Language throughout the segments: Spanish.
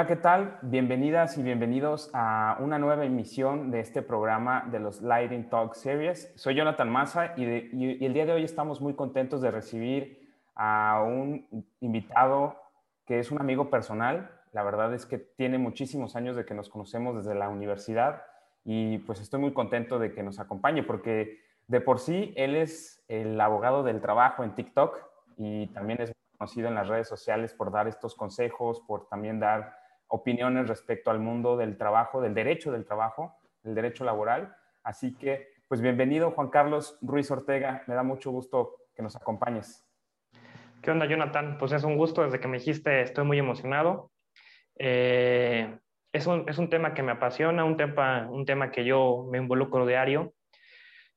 Hola, ¿qué tal? Bienvenidas y bienvenidos a una nueva emisión de este programa de los Lighting Talk Series. Soy Jonathan Massa y, y, el día de hoy estamos muy contentos de recibir a un invitado que es un amigo personal. La verdad es que tiene muchísimos años de que nos conocemos desde la universidad y pues estoy muy contento de que nos acompañe porque de por sí él es el abogado del trabajo en TikTok y también es conocido en las redes sociales por dar estos consejos, por también dar opiniones respecto al mundo del trabajo, del derecho del trabajo, del derecho laboral. Así que, pues bienvenido Juan Carlos Ruiz Ortega, me da mucho gusto que nos acompañes. ¿Qué onda, Jonathan? Pues es un gusto, desde que me dijiste estoy muy emocionado. Eh, es, un, es, un, tema que me apasiona, un tema, un tema que yo me involucro diario.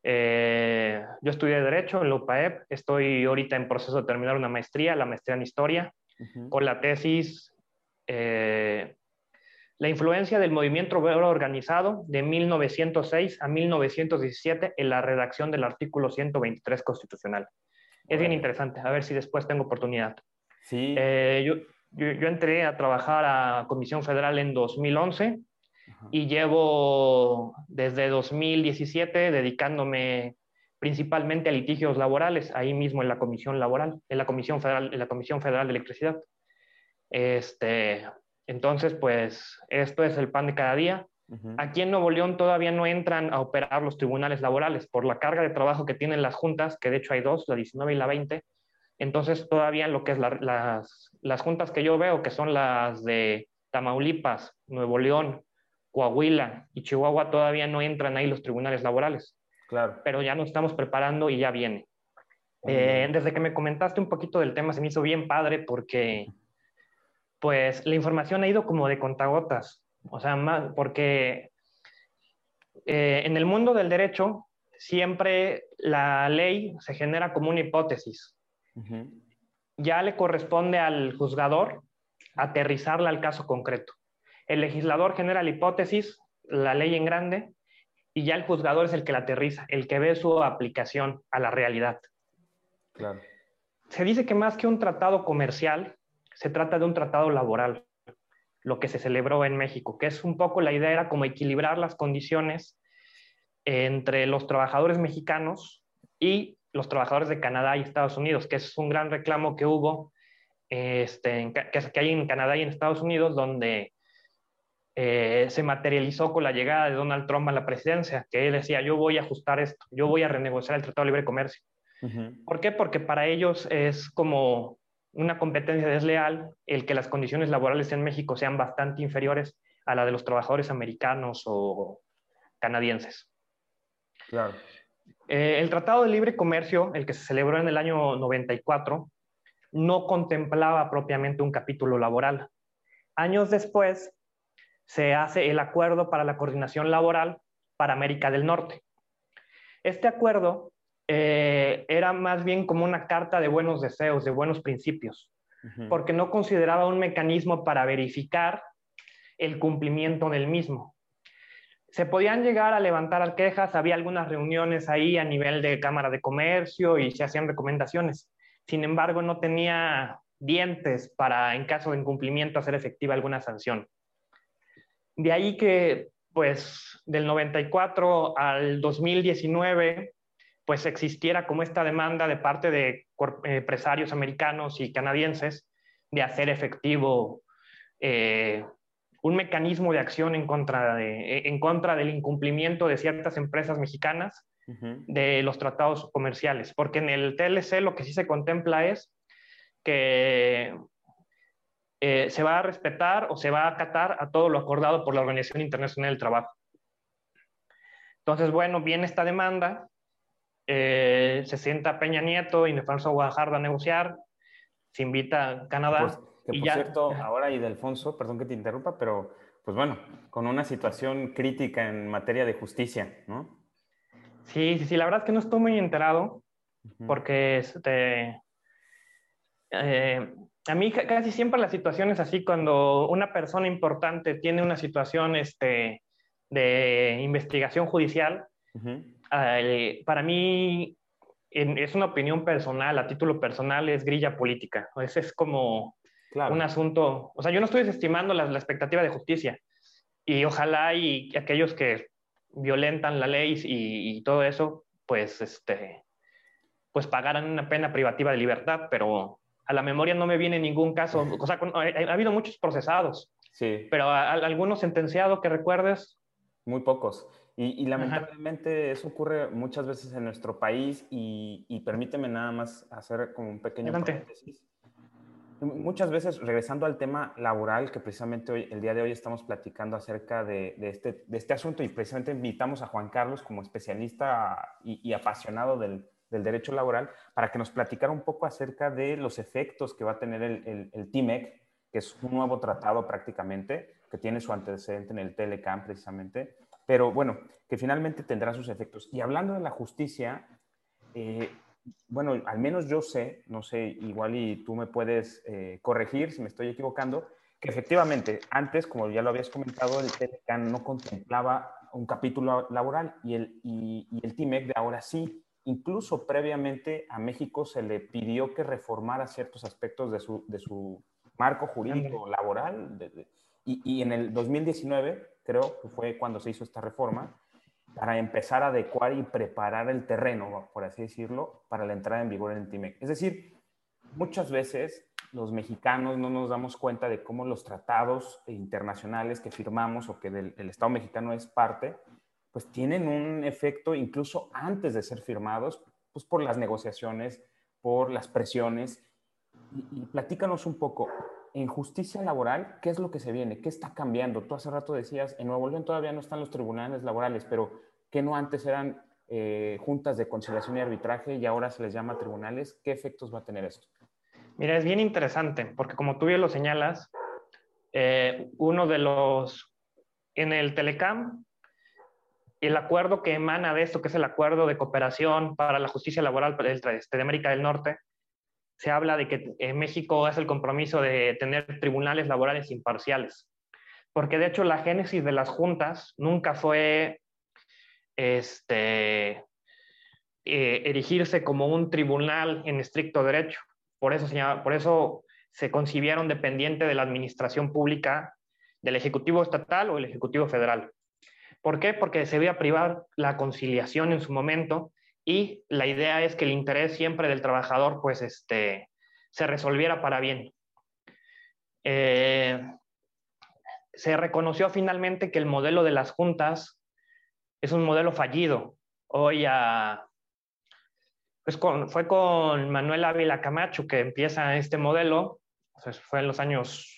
Eh, yo estudié Derecho en la UPAEP, estoy ahorita en proceso de terminar una maestría, la maestría en Historia, con la tesis eh, La influencia del movimiento obrero organizado de 1906 a 1917 en la redacción del artículo 123 constitucional. Es bien interesante, a ver si después tengo oportunidad. Sí. Eh, yo, yo, yo, entré a trabajar a Comisión Federal en 2011 y llevo desde 2017 dedicándome principalmente a litigios laborales, ahí mismo en la Comisión Laboral, en la Comisión Federal, en la Comisión Federal de Electricidad. Este, entonces, pues esto es el pan de cada día. Aquí en Nuevo León todavía no entran a operar los tribunales laborales por la carga de trabajo que tienen las juntas, que de hecho hay dos, la 19 y la 20. Entonces, todavía lo que es las, las juntas que yo veo, que son las de Tamaulipas, Nuevo León, Coahuila y Chihuahua todavía no entran ahí los tribunales laborales. Claro. Pero ya nos estamos preparando y ya viene. Eh, desde que me comentaste un poquito del tema se me hizo bien padre porque pues la información ha ido como de contagotas. O sea, más, porque eh, en el mundo del derecho siempre la ley se genera como una hipótesis. Ya le corresponde al juzgador aterrizarla al caso concreto. El legislador genera la hipótesis, la ley en grande, y ya el juzgador es el que la aterriza, el que ve su aplicación a la realidad. Claro. Se dice que más que un tratado comercial, se trata de un tratado laboral, lo que se celebró en México, que es un poco la idea era como equilibrar las condiciones entre los trabajadores mexicanos y los trabajadores de Canadá y Estados Unidos, que es un gran reclamo que hubo, este, que hay en Canadá y en Estados Unidos, donde eh, se materializó con la llegada de Donald Trump a la presidencia, que él decía, yo voy a ajustar esto, yo voy a renegociar el Tratado de Libre Comercio. ¿Por qué? Porque para ellos es como una competencia desleal el que las condiciones laborales en México sean bastante inferiores a la de los trabajadores americanos o canadienses. Claro. Eh, el Tratado de Libre Comercio, el que se celebró en el año 94, no contemplaba propiamente un capítulo laboral. Años después, se hace el Acuerdo para la Coordinación Laboral para América del Norte. Este acuerdo eh, era más bien como una carta de buenos deseos, de buenos principios, porque no consideraba un mecanismo para verificar el cumplimiento del mismo. Se podían llegar a levantar quejas, había algunas reuniones ahí a nivel de Cámara de Comercio y se hacían recomendaciones. Sin embargo, no tenía dientes para, en caso de incumplimiento, hacer efectiva alguna sanción. De ahí que, pues, del 94 al 2019, pues existiera como esta demanda de parte de empresarios americanos y canadienses de hacer efectivo eh, un mecanismo de acción en contra, de, en contra del incumplimiento de ciertas empresas mexicanas de los tratados comerciales, porque en el TLC lo que sí se contempla es que eh, se va a respetar o se va a acatar a todo lo acordado por la Organización Internacional del Trabajo. Entonces, bueno, viene esta demanda, eh, se sienta Peña Nieto y Nefanso Guajardo a negociar, se invita a Canadá. Pues, que por cierto, ahora y Delfonso, perdón que te interrumpa, pero pues bueno, con una situación crítica en materia de justicia, ¿no? Sí, sí, sí, la verdad es que no estoy muy enterado, porque este, eh, a mí casi siempre las situaciones así, cuando una persona importante tiene una situación este, de investigación judicial, para mí es una opinión personal, a título personal, es grilla política. Es, es como, un asunto, o sea, yo no estoy desestimando la, la, expectativa de justicia y ojalá y aquellos que violentan la ley y, y, todo eso, pues, este, pues pagaran una pena privativa de libertad, pero a la memoria no me viene ningún caso, o sea, ha, ha habido muchos procesados, sí. pero algunos sentenciados que recuerdes. Muy pocos. Y, lamentablemente eso ocurre muchas veces en nuestro país y, y, permíteme nada más hacer como un pequeño paréntesis. Muchas veces, regresando al tema laboral, que precisamente hoy, el día de hoy estamos platicando acerca de, de, este, de este, asunto y precisamente invitamos a Juan Carlos como especialista y, apasionado del, del, derecho laboral para que nos platicara un poco acerca de los efectos que va a tener el, el, el TIMEC, que es un nuevo tratado prácticamente, que tiene su antecedente en el Telecam precisamente, pero bueno, que finalmente tendrá sus efectos. Y hablando de la justicia, eh, bueno, al menos yo sé, no sé, igual y tú me puedes eh, corregir si me estoy equivocando, que efectivamente antes, como ya lo habías comentado, el TELECAN no contemplaba un capítulo laboral y el, y, el TIMEC de ahora sí. Incluso previamente a México se le pidió que reformara ciertos aspectos de su, de su marco jurídico laboral y, y en el 2019 creo que fue cuando se hizo esta reforma, para empezar a adecuar y preparar el terreno, por así decirlo, para la entrada en vigor en el TIMEC. Es decir, muchas veces los mexicanos no nos damos cuenta de cómo los tratados internacionales que firmamos o que del, el Estado mexicano es parte, pues tienen un efecto incluso antes de ser firmados, pues por las negociaciones, por las presiones. Y, y platícanos un poco, en justicia laboral, ¿qué es lo que se viene? ¿Qué está cambiando? Tú hace rato decías, en Nuevo León todavía no están los tribunales laborales, pero ¿qué no antes eran eh, juntas de conciliación y arbitraje y ahora se les llama tribunales? ¿Qué efectos va a tener eso? Mira, es bien interesante, porque como tú bien lo señalas, eh, uno de los, en el Telecam, el acuerdo que emana de esto, que es el acuerdo de cooperación para la justicia laboral de América del Norte, se habla de que en México es el compromiso de tener tribunales laborales imparciales, porque de hecho la génesis de las juntas nunca fue este, eh, erigirse como un tribunal en estricto derecho, por eso, por eso se concibieron dependiente de la administración pública del Ejecutivo Estatal o el Ejecutivo Federal. ¿Por qué? Porque se veía privar la conciliación en su momento y la idea es que el interés siempre del trabajador pues este, se resolviera para bien. Eh, se reconoció finalmente que el modelo de las juntas es un modelo fallido. Hoy pues fue con Manuel Ávila Camacho que empieza este modelo, fue en los años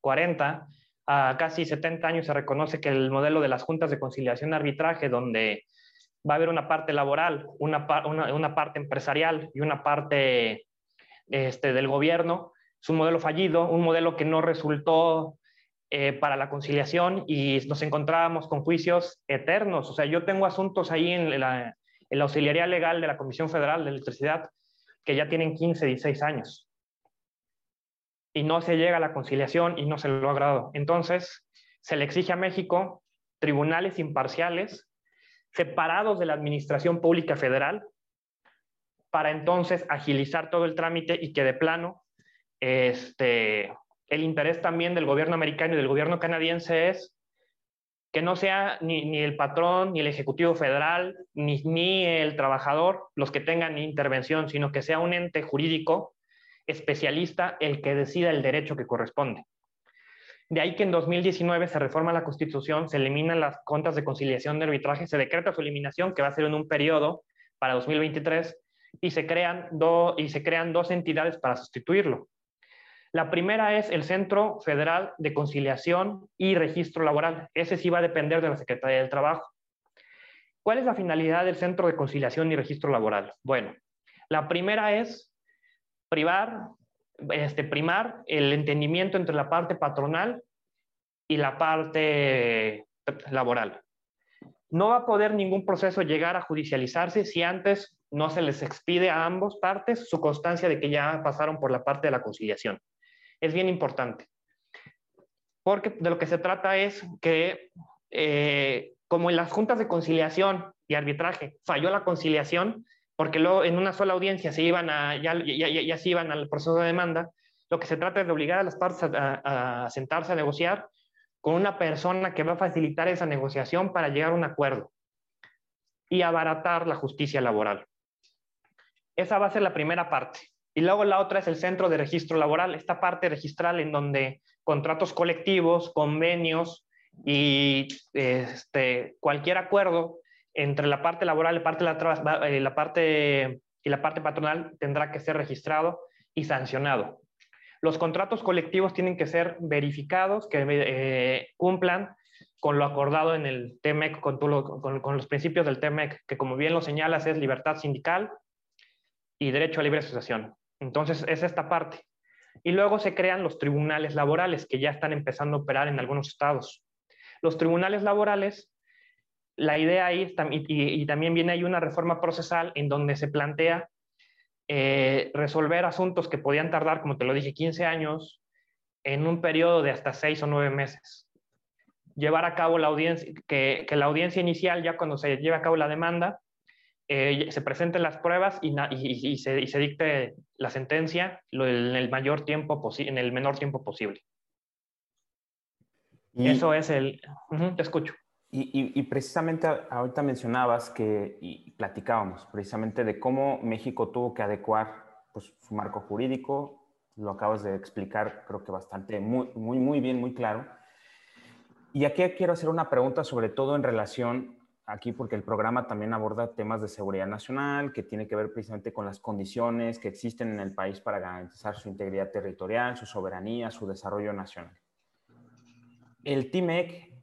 40, a casi 70 años se reconoce que el modelo de las juntas de conciliación arbitraje, donde va a haber una parte laboral, una, una, parte empresarial y una parte este, del gobierno. Es un modelo fallido, un modelo que no resultó eh, para la conciliación y nos encontrábamos con juicios eternos. O sea, yo tengo asuntos ahí en la, en la auxiliaría legal de la Comisión Federal de Electricidad que ya tienen 15, 16 años. Y no se llega a la conciliación y no se lo ha logrado. Entonces, se le exige a México tribunales imparciales separados de la Administración Pública Federal para entonces agilizar todo el trámite y que de plano este, el interés también del gobierno americano y del gobierno canadiense es que no sea ni, ni el patrón, ni el Ejecutivo Federal, ni, ni el trabajador los que tengan intervención, sino que sea un ente jurídico especialista el que decida el derecho que corresponde. De ahí que en 2019 se reforma la Constitución, se eliminan las cuentas de conciliación de arbitraje, se decreta su eliminación, que va a ser en un periodo para 2023, y se crean, y se crean dos entidades para sustituirlo. La primera es el Centro Federal de Conciliación y Registro Laboral. Ese sí va a depender de la Secretaría del Trabajo. ¿Cuál es la finalidad del Centro de Conciliación y Registro Laboral? Bueno, la primera es privar este, primar el entendimiento entre la parte patronal y la parte laboral. No va a poder ningún proceso llegar a judicializarse si antes no se les expide a ambos partes su constancia de que ya pasaron por la parte de la conciliación. Es bien importante, porque de lo que se trata es que, eh, como en las juntas de conciliación y arbitraje falló la conciliación, porque luego en una sola audiencia se iban a, ya, ya, ya, se iban al proceso de demanda, lo que se trata es de obligar a las partes a, sentarse a negociar con una persona que va a facilitar esa negociación para llegar a un acuerdo y abaratar la justicia laboral. Esa va a ser la primera parte. Y luego la otra es el centro de registro laboral, esta parte registral en donde contratos colectivos, convenios y este, cualquier acuerdo entre la parte laboral eh, la, parte, y la parte patronal tendrá que ser registrado y sancionado. Los contratos colectivos tienen que ser verificados, que eh, cumplan con lo acordado en el TEMEC, con, con, los principios del TEMEC, que como bien lo señalas es libertad sindical y derecho a libre asociación. Entonces, es esta parte. Y luego se crean los tribunales laborales, que ya están empezando a operar en algunos estados. Los tribunales laborales, la idea ahí, y, y también viene ahí una reforma procesal en donde se plantea eh, resolver asuntos que podían tardar, como te lo dije, 15 años en un periodo de hasta 6 o 9 meses. Llevar a cabo la audiencia, que, la audiencia inicial, ya cuando se lleve a cabo la demanda, eh, se presenten las pruebas y, y, se, dicte la sentencia en el mayor tiempo en el menor tiempo posible. Eso es el... te escucho. Y, precisamente ahorita mencionabas que, y platicábamos precisamente de cómo México tuvo que adecuar pues, su marco jurídico, lo acabas de explicar creo que bastante, muy, muy, muy bien, muy claro. Y aquí quiero hacer una pregunta sobre todo en relación, aquí porque el programa también aborda temas de seguridad nacional, que tiene que ver precisamente con las condiciones que existen en el país para garantizar su integridad territorial, su soberanía, su desarrollo nacional. El TIMEC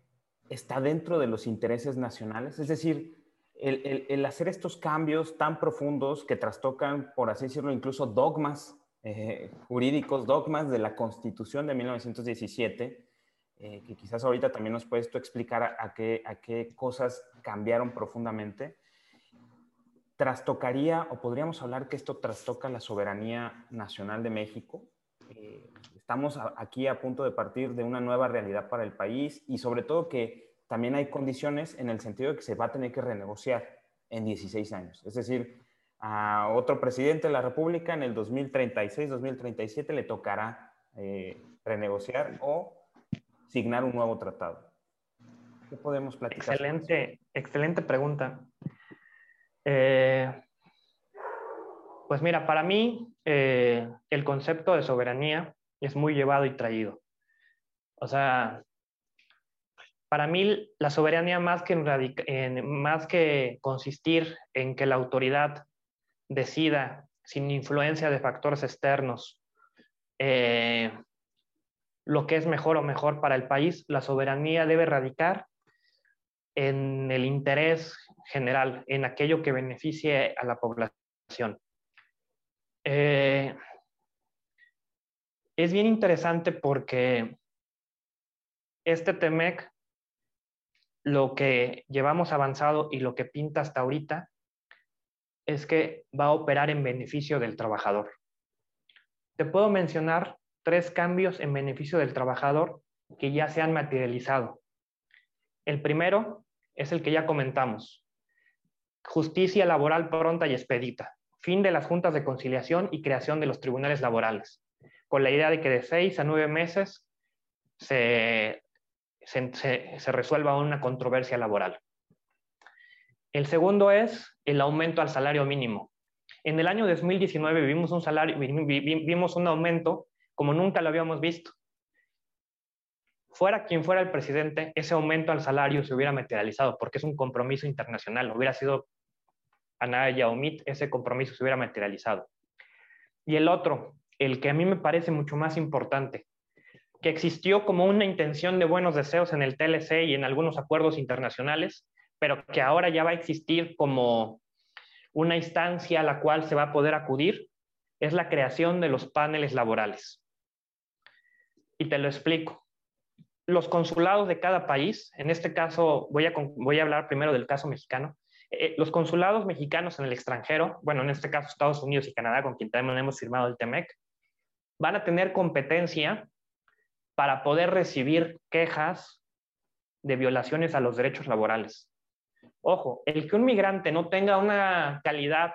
está dentro de los intereses nacionales? Es decir, el, hacer estos cambios tan profundos que trastocan, por así decirlo, incluso dogmas eh, jurídicos, dogmas de la Constitución de 1917, eh, que quizás ahorita también nos puedes tú explicar a, qué, cosas cambiaron profundamente, trastocaría o podríamos hablar que esto trastoca la soberanía nacional de México. Eh, estamos aquí a punto de partir de una nueva realidad para el país y sobre todo que también hay condiciones en el sentido de que se va a tener que renegociar en 16 años. Es decir, a otro presidente de la República en el 2036, 2037 le tocará eh, renegociar o signar un nuevo tratado. ¿Qué podemos platicar? Excelente, excelente pregunta. Eh, pues mira, para mí eh, el concepto de soberanía es muy llevado y traído. O sea, para mí la soberanía más que, más que consistir en que la autoridad decida sin influencia de factores externos eh, lo que es mejor o mejor para el país, la soberanía debe radicar en el interés general, en aquello que beneficie a la población. Eh, es bien interesante porque este TEMEC, lo que llevamos avanzado y lo que pinta hasta ahorita, es que va a operar en beneficio del trabajador. Te puedo mencionar tres cambios en beneficio del trabajador que ya se han materializado. El primero es el que ya comentamos, justicia laboral pronta y expedita, fin de las juntas de conciliación y creación de los tribunales laborales con la idea de que de seis a nueve meses se, se, resuelva una controversia laboral. El segundo es el aumento al salario mínimo. En el año 2019 vimos un, salario, vimos un aumento como nunca lo habíamos visto. Fuera quien fuera el presidente, ese aumento al salario se hubiera materializado porque es un compromiso internacional. Hubiera sido Anaya o MIT, ese compromiso se hubiera materializado. Y el otro, el que a mí me parece mucho más importante, que existió como una intención de buenos deseos en el TLC y en algunos acuerdos internacionales, pero que ahora ya va a existir como una instancia a la cual se va a poder acudir, es la creación de los paneles laborales. Y te lo explico. Los consulados de cada país, en este caso voy a, voy a hablar primero del caso mexicano, eh, los consulados mexicanos en el extranjero, bueno, en este caso Estados Unidos y Canadá, con quien también hemos firmado el TEMEC, van a tener competencia para poder recibir quejas de violaciones a los derechos laborales. Ojo, el que un migrante no tenga una calidad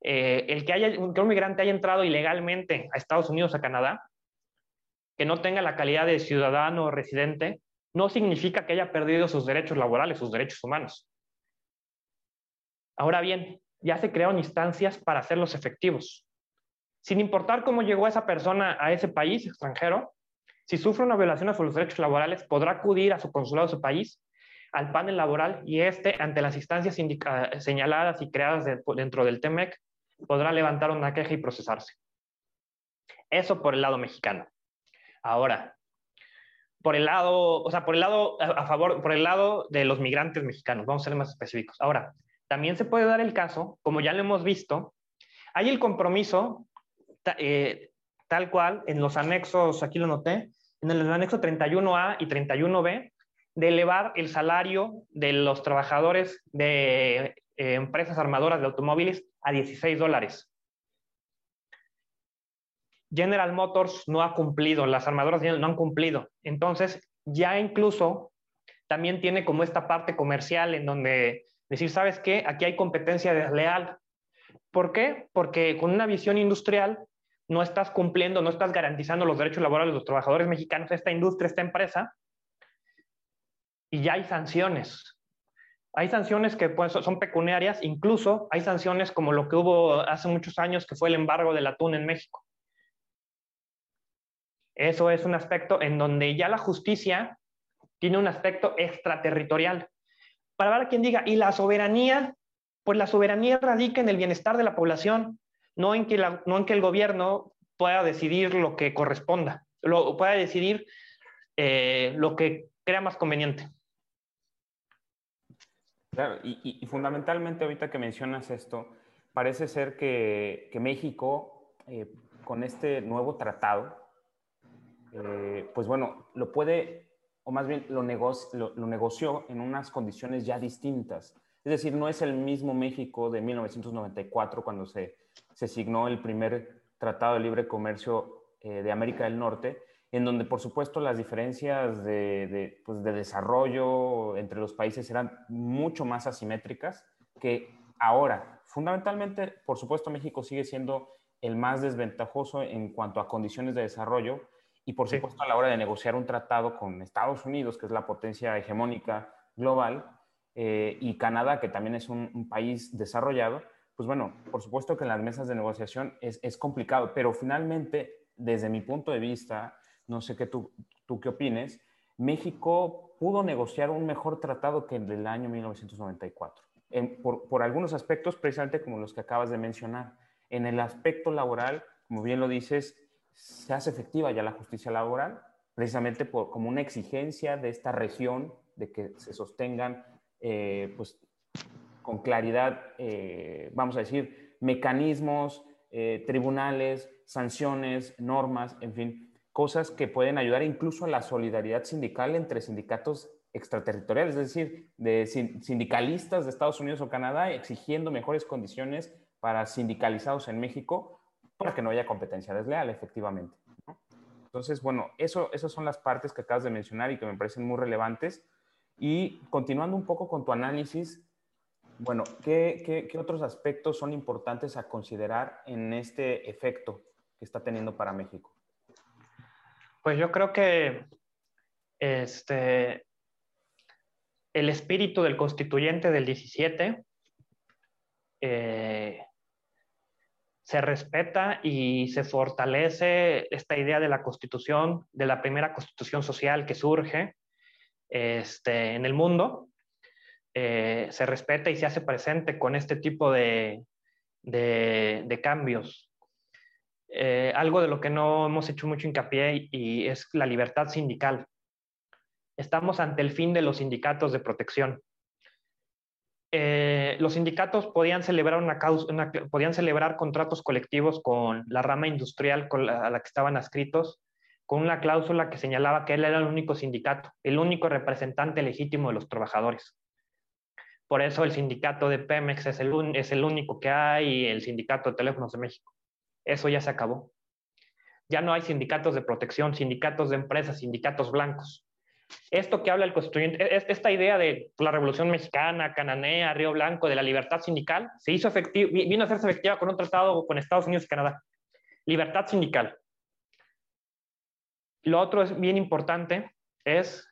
eh, el que, haya, que un migrante haya entrado ilegalmente a Estados Unidos, a Canadá, que no tenga la calidad de ciudadano o residente, no significa que haya perdido sus derechos laborales, sus derechos humanos. Ahora bien, ya se crearon instancias para hacerlos efectivos. Sin importar cómo llegó esa persona a ese país extranjero, si sufre una violación a sus derechos laborales, podrá acudir a su consulado de su país, al panel laboral, y este, ante las instancias señaladas y creadas dentro del TEMEC, podrá levantar una queja y procesarse. Eso por el lado mexicano. Ahora, por el lado, o sea, por el lado a favor, por el lado de los migrantes mexicanos, vamos a ser más específicos. Ahora, también se puede dar el caso, como ya lo hemos visto, hay el compromiso eh, tal cual en los anexos, aquí lo noté, en el anexo 31A y 31B, de elevar el salario de los trabajadores de eh, empresas armadoras de automóviles a 16 dólares. General Motors no ha cumplido, las armadoras no han cumplido. Entonces, ya incluso también tiene como esta parte comercial en donde decir, ¿sabes qué? Aquí hay competencia desleal. ¿Por qué? Porque con una visión industrial no estás cumpliendo, no estás garantizando los derechos laborales de los trabajadores mexicanos, esta industria, esta empresa, y ya hay sanciones. Hay sanciones que pues, son pecuniarias, incluso hay sanciones como lo que hubo hace muchos años, que fue el embargo del atún en México. Eso es un aspecto en donde ya la justicia tiene un aspecto extraterritorial. Para ver quien diga, ¿y la soberanía? Pues la soberanía radica en el bienestar de la población, no en que, no en que el gobierno pueda decidir lo que corresponda, lo, pueda decidir eh, lo que crea más conveniente. Claro, y, fundamentalmente ahorita que mencionas esto, parece ser que, México, eh, con este nuevo tratado, eh, pues bueno, lo puede, o más bien lo, lo, negoció en unas condiciones ya distintas. Es decir, no es el mismo México de 1994 cuando se, se signó el primer Tratado de Libre Comercio eh, de América del Norte, en donde por supuesto las diferencias de, pues, de, desarrollo entre los países eran mucho más asimétricas que ahora. Fundamentalmente, por supuesto, México sigue siendo el más desventajoso en cuanto a condiciones de desarrollo, y por supuesto, a la hora de negociar un tratado con Estados Unidos, que es la potencia hegemónica global, eh, y Canadá, que también es un, país desarrollado, pues bueno, por supuesto que en las mesas de negociación es, es, complicado, pero finalmente, desde mi punto de vista, no sé qué tú, tú qué opines, México pudo negociar un mejor tratado que el del año 1994, por, por algunos aspectos precisamente como los que acabas de mencionar. En el aspecto laboral, como bien lo dices, se hace efectiva ya la justicia laboral, precisamente por, como una exigencia de esta región de que se sostengan eh, pues, con claridad, eh, vamos a decir, mecanismos, eh, tribunales, sanciones, normas, en fin, cosas que pueden ayudar incluso a la solidaridad sindical entre sindicatos extraterritoriales, es decir, de sindicalistas de Estados Unidos o Canadá exigiendo mejores condiciones para sindicalizados en México para que no haya competencia desleal, efectivamente. Entonces, bueno, eso, esas son las partes que acabas de mencionar y que me parecen muy relevantes. Y continuando un poco con tu análisis, bueno, ¿qué, otros aspectos son importantes a considerar en este efecto que está teniendo para México? Pues yo creo que este, el espíritu del constituyente del 17 eh, se respeta y se fortalece esta idea de la constitución, de la primera constitución social que surge este, en el mundo, eh, se respeta y se hace presente con este tipo de, cambios. Eh, algo de lo que no hemos hecho mucho hincapié y es la libertad sindical. Estamos ante el fin de los sindicatos de protección. Eh, los sindicatos podían celebrar, una podían celebrar contratos colectivos con la rama industrial a la que estaban adscritos, con una cláusula que señalaba que él era el único sindicato, el único representante legítimo de los trabajadores. Por eso el sindicato de Pemex es el, es el único que hay y el sindicato de teléfonos de México. Eso ya se acabó. Ya no hay sindicatos de protección, sindicatos de empresas, sindicatos blancos. esto que habla el constituyente, esta idea de la Revolución Mexicana, Cananea, Río Blanco, de la libertad sindical, se hizo efectiva, vino a hacerse efectiva con un tratado con Estados Unidos y Canadá. Libertad sindical. Lo otro es bien importante, es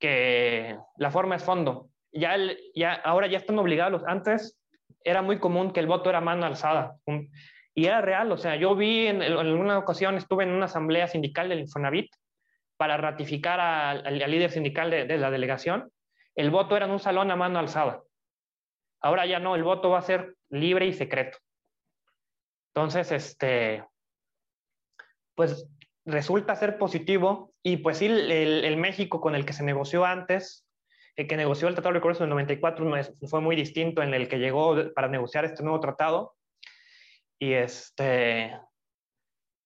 que la forma es fondo. Ya, ya ahora ya están obligados. Antes era muy común que el voto era mano alzada. Y era real, o sea, yo vi en, alguna ocasión, estuve en una asamblea sindical del Infonavit para ratificar al, líder sindical de, la delegación, el voto era en un salón a mano alzada. Ahora ya no, el voto va a ser libre y secreto. Entonces, este, pues resulta ser positivo y pues sí, el, México con el que se negoció antes, que negoció el Tratado de Comercio en el 94 fue muy distinto en el que llegó para negociar este nuevo tratado. Y este,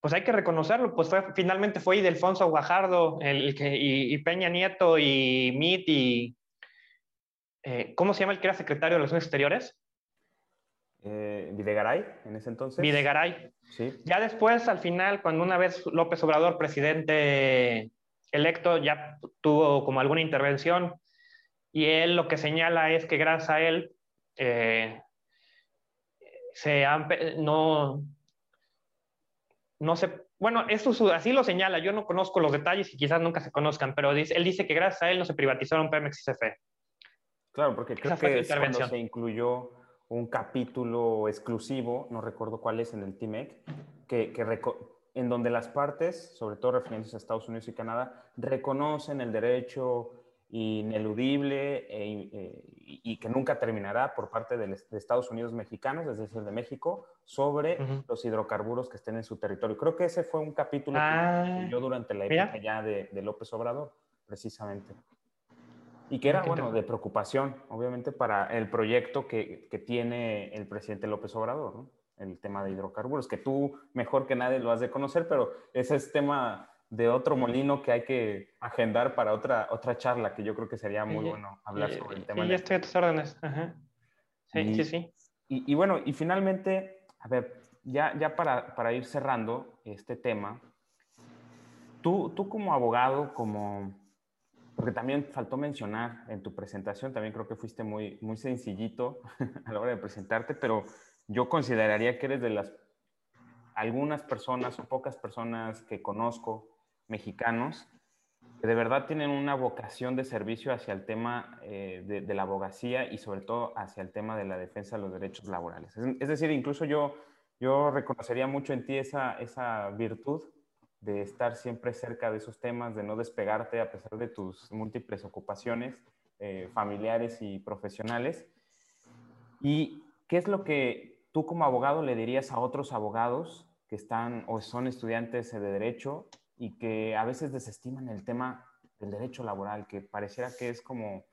pues hay que reconocerlo, pues fue, finalmente fue Ildefonso Guajardo el que, y, Peña Nieto y Mit y... Eh, ¿Cómo se llama el que era secretario de Relaciones Exteriores? Eh, Videgaray, en ese entonces. Videgaray. Sí. Ya después, al final, cuando una vez López Obrador, presidente electo, ya tuvo como alguna intervención y él lo que señala es que gracias a él eh, se han, no, no sé, bueno, eso así lo señala, yo no conozco los detalles y quizás nunca se conozcan, pero dice, él dice que gracias a él no se privatizaron Pemex y CFE. Claro, porque creo que es cuando se incluyó un capítulo exclusivo, no recuerdo cuál es, en el TIMEC, que, que en donde las partes, sobre todo refiriéndose a Estados Unidos y Canadá, reconocen el derecho ineludible e, eh, y que nunca terminará por parte de, Estados Unidos mexicanos, es decir, de México, sobre los hidrocarburos que estén en su territorio. Creo que ese fue un capítulo que ah, yo durante la época ya de, López Obrador, precisamente. Y que era, bueno, de preocupación, obviamente, para el proyecto que, que tiene el presidente López Obrador, ¿no? el tema de hidrocarburos, que tú mejor que nadie lo has de conocer, pero ese es tema de otro molino que hay que agendar para otra, otra charla, que yo creo que sería muy bueno hablar sobre el tema. Y ya estoy a tus órdenes. Sí, sí, sí. Y, bueno, y finalmente, a ver, ya, ya para, para ir cerrando este tema, tú, tú como abogado, como, porque también faltó mencionar en tu presentación, también creo que fuiste muy, muy sencillito a la hora de presentarte, pero yo consideraría que eres de las algunas personas o pocas personas que conozco mexicanos que de verdad tienen una vocación de servicio hacia el tema eh, de, la abogacía y sobre todo hacia el tema de la defensa de los derechos laborales. Es, decir, incluso yo, yo reconocería mucho en ti esa, esa virtud de estar siempre cerca de esos temas, de no despegarte a pesar de tus múltiples ocupaciones eh, familiares y profesionales. ¿Y qué es lo que tú como abogado le dirías a otros abogados que están o son estudiantes de derecho y que a veces desestiman el tema del derecho laboral, que pareciera que es como,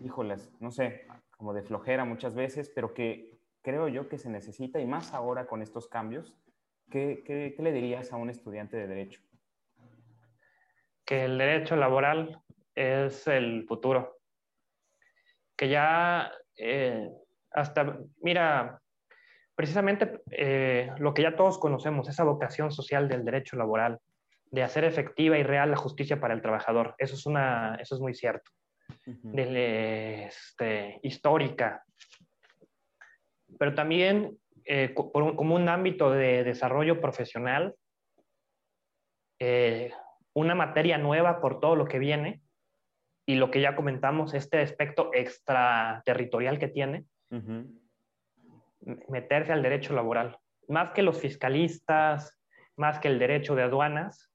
híjoles, no sé, como de flojera muchas veces, pero que creo yo que se necesita y más ahora con estos cambios. ¿Qué, qué, le dirías a un estudiante de derecho? Que el derecho laboral es el futuro. Que ya eh, hasta, mira, precisamente eh, lo que ya todos conocemos, esa vocación social del derecho laboral, de hacer efectiva y real la justicia para el trabajador. Eso es, una, eso es muy cierto. de, este, histórica. Pero también eh, como un ámbito de desarrollo profesional, eh, una materia nueva por todo lo que viene y lo que ya comentamos, este aspecto extraterritorial que tiene, meterse al derecho laboral. Más que los fiscalistas, más que el derecho de aduanas,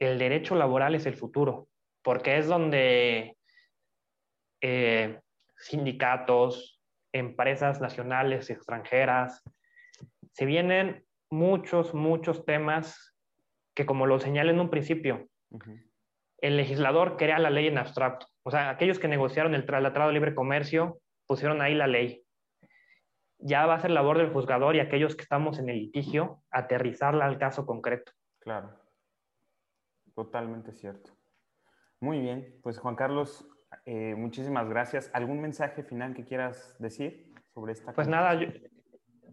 el derecho laboral es el futuro, porque es donde eh, sindicatos, empresas nacionales y extranjeras, se vienen muchos, muchos temas que como lo señalé en un principio, el legislador crea la ley en abstracto. O sea, aquellos que negociaron el Tratado de Libre Comercio pusieron ahí la ley. Ya va a ser labor del juzgador y aquellos que estamos en el litigio aterrizarla al caso concreto. Claro. Totalmente cierto. Muy bien, pues Juan Carlos, eh, muchísimas gracias. ¿Algún mensaje final que quieras decir sobre esta? Pues nada,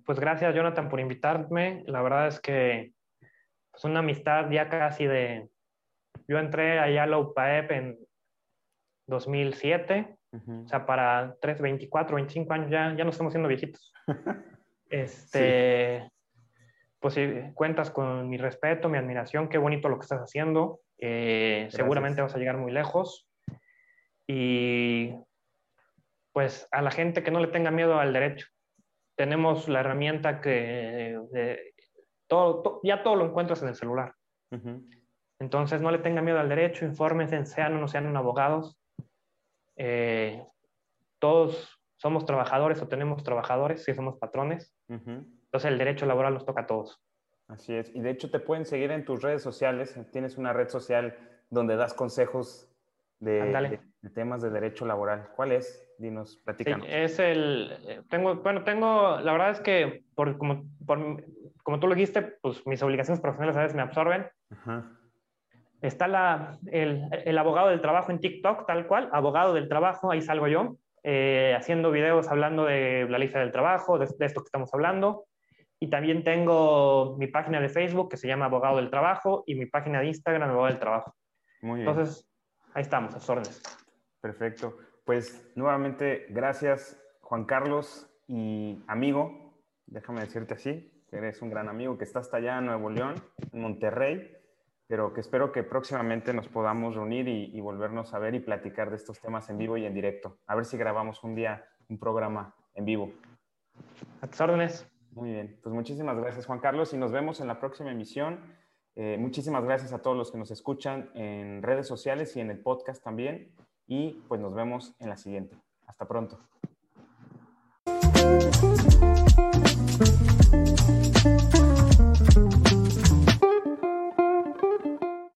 pues gracias Jonathan por invitarme. La verdad es que es una amistad ya casi de, Yo entré allá a la UPAEP en 2007, o sea, para 3, 24, 25 años ya, ya nos estamos siendo viejitos. este, pues si cuentas con mi respeto, mi admiración, qué bonito lo que estás haciendo. Eh, seguramente vas a llegar muy lejos. Y pues a la gente que no le tenga miedo al derecho. Tenemos la herramienta que todo, ya todo lo encuentras en el celular. Entonces no le tenga miedo al derecho, infórmense, sean o no sean abogados. Eh, todos somos trabajadores o tenemos trabajadores, si somos patrones. Entonces el derecho laboral nos toca a todos. Así es. Y de hecho te pueden seguir en tus redes sociales. Tienes una red social donde das consejos de, temas de derecho laboral. ¿Cuál es? Dinos, platícanos. es el, tengo, bueno, tengo, la verdad es que por, como, como tú lo dijiste, pues mis obligaciones profesionales a veces me absorben. Está la, el, el, abogado del trabajo en TikTok, tal cual, abogado del trabajo, ahí salgo yo, eh, haciendo videos hablando de la lista del trabajo, de, esto que estamos hablando. Y también tengo mi página de Facebook que se llama Abogado del Trabajo y mi página de Instagram, Abogado del Trabajo. Muy bien. Entonces, ahí estamos, a sus órdenes. Perfecto. Pues nuevamente, gracias Juan Carlos y amigo, déjame decirte así, que eres un gran amigo que está hasta allá en Nuevo León, en Monterrey, pero que espero que próximamente nos podamos reunir y, volvernos a ver y platicar de estos temas en vivo y en directo. A ver si grabamos un día un programa en vivo. A tus órdenes. Muy bien, pues muchísimas gracias Juan Carlos y nos vemos en la próxima emisión. Eh, muchísimas gracias a todos los que nos escuchan en redes sociales y en el podcast también. Y pues nos vemos en la siguiente. Hasta pronto.